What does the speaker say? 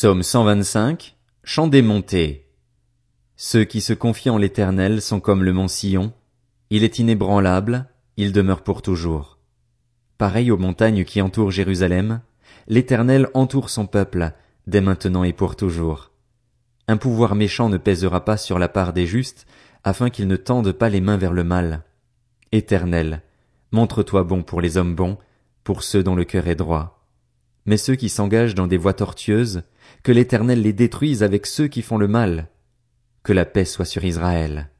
Psaume 125, Chant des montées. Ceux qui se confient en l'éternel sont comme le mont Sion. Il est inébranlable, il demeure pour toujours. Pareil aux montagnes qui entourent Jérusalem, l'éternel entoure son peuple, dès maintenant et pour toujours. Un pouvoir méchant ne pèsera pas sur la part des justes, afin qu'ils ne tendent pas les mains vers le mal. Éternel, montre-toi bon pour les hommes bons, pour ceux dont le cœur est droit. Mais ceux qui s'engagent dans des voies tortueuses, que l'Éternel les détruise avec ceux qui font le mal. Que la paix soit sur Israël.